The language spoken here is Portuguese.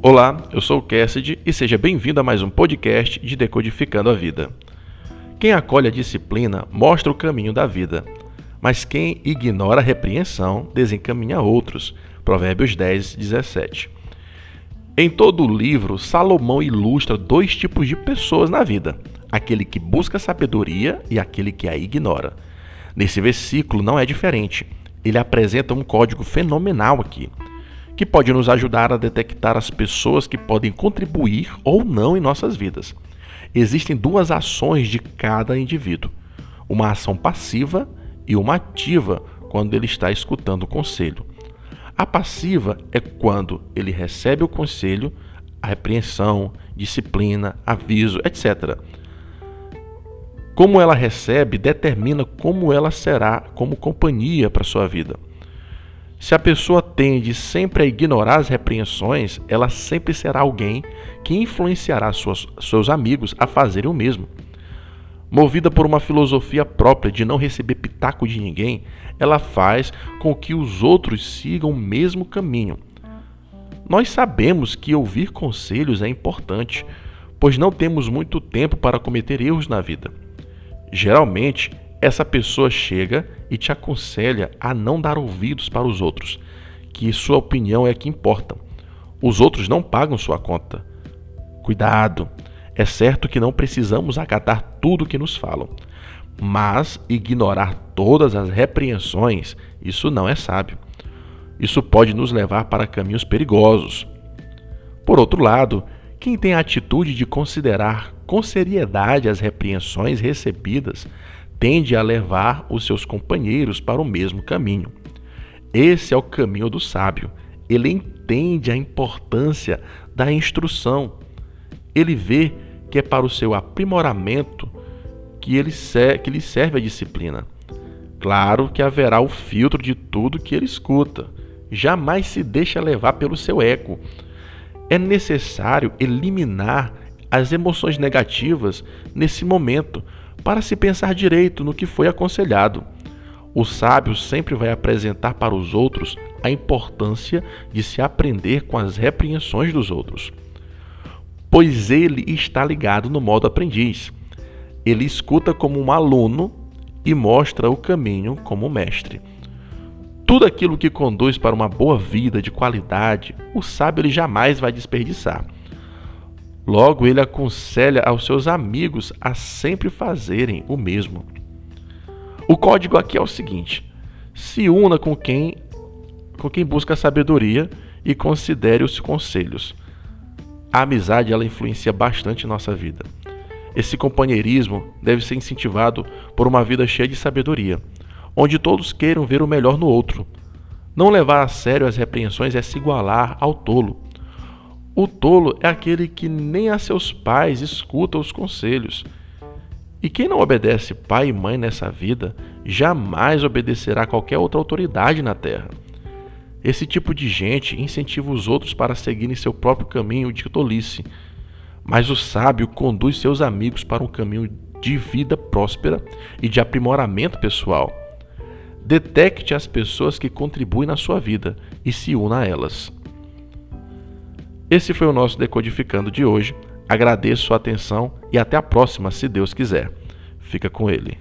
Olá, eu sou o Cassidy e seja bem-vindo a mais um podcast de Decodificando a Vida. Quem acolhe a disciplina mostra o caminho da vida, mas quem ignora a repreensão desencaminha outros. Provérbios 10, 17. Em todo o livro, Salomão ilustra dois tipos de pessoas na vida: aquele que busca sabedoria e aquele que a ignora. Nesse versículo não é diferente. Ele apresenta um código fenomenal aqui que pode nos ajudar a detectar as pessoas que podem contribuir ou não em nossas vidas. Existem duas ações de cada indivíduo: uma ação passiva e uma ativa quando ele está escutando o conselho. A passiva é quando ele recebe o conselho, a repreensão, disciplina, aviso, etc. Como ela recebe determina como ela será como companhia para sua vida. Se a pessoa tende sempre a ignorar as repreensões, ela sempre será alguém que influenciará suas, seus amigos a fazerem o mesmo. Movida por uma filosofia própria de não receber pitaco de ninguém, ela faz com que os outros sigam o mesmo caminho. Nós sabemos que ouvir conselhos é importante, pois não temos muito tempo para cometer erros na vida. Geralmente, essa pessoa chega e te aconselha a não dar ouvidos para os outros, que sua opinião é que importa. Os outros não pagam sua conta. Cuidado! É certo que não precisamos acatar tudo que nos falam, mas ignorar todas as repreensões, isso não é sábio. Isso pode nos levar para caminhos perigosos. Por outro lado, quem tem a atitude de considerar com seriedade as repreensões recebidas tende a levar os seus companheiros para o mesmo caminho. Esse é o caminho do sábio. Ele entende a importância da instrução. Ele vê que é para o seu aprimoramento que, ele que lhe serve a disciplina. Claro que haverá o filtro de tudo que ele escuta. Jamais se deixa levar pelo seu ego. É necessário eliminar as emoções negativas nesse momento para se pensar direito no que foi aconselhado. O sábio sempre vai apresentar para os outros a importância de se aprender com as repreensões dos outros, pois ele está ligado no modo aprendiz. Ele escuta como um aluno e mostra o caminho como mestre. Tudo aquilo que conduz para uma boa vida de qualidade, o sábio ele jamais vai desperdiçar. Logo, ele aconselha aos seus amigos a sempre fazerem o mesmo. O código aqui é o seguinte: se una com quem com quem busca sabedoria e considere os conselhos. A amizade ela influencia bastante nossa vida. Esse companheirismo deve ser incentivado por uma vida cheia de sabedoria, onde todos queiram ver o melhor no outro. Não levar a sério as repreensões é se igualar ao tolo. O tolo é aquele que nem a seus pais escuta os conselhos. E quem não obedece pai e mãe nessa vida, jamais obedecerá qualquer outra autoridade na terra. Esse tipo de gente incentiva os outros para seguirem seu próprio caminho de tolice, mas o sábio conduz seus amigos para um caminho de vida próspera e de aprimoramento pessoal. Detecte as pessoas que contribuem na sua vida e se una a elas. Esse foi o nosso Decodificando de hoje. Agradeço a atenção e até a próxima, se Deus quiser. Fica com ele.